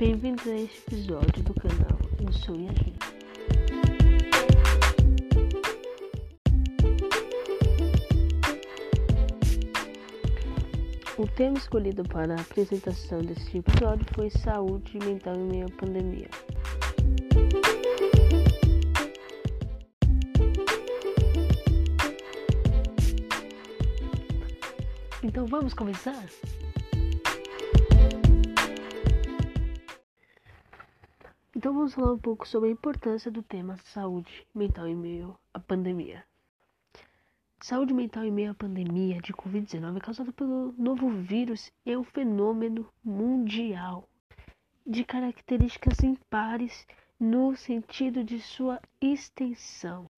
Bem-vindos a este episódio do canal. Eu sou Yasmin. O tema escolhido para a apresentação deste episódio foi saúde mental em meio à pandemia. Então vamos começar? Então vamos falar um pouco sobre a importância do tema saúde mental em meio à pandemia. Saúde mental em meio à pandemia de Covid-19 é causada pelo novo vírus é um fenômeno mundial de características impares no sentido de sua extensão.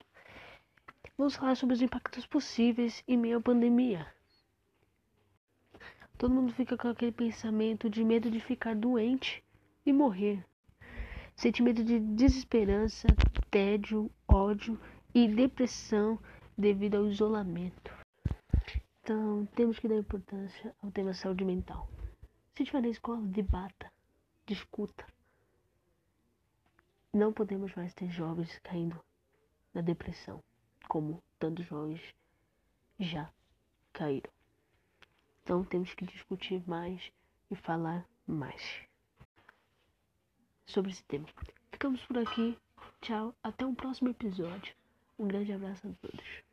Vamos falar sobre os impactos possíveis em meio à pandemia. Todo mundo fica com aquele pensamento de medo de ficar doente e morrer. Sentimento de desesperança, tédio, ódio e depressão devido ao isolamento. Então, temos que dar importância ao tema saúde mental. Se estiver na escola, debata, discuta. Não podemos mais ter jovens caindo na depressão, como tantos jovens já caíram. Então temos que discutir mais e falar mais sobre esse tema. Ficamos por aqui. Tchau. Até um próximo episódio. Um grande abraço a todos.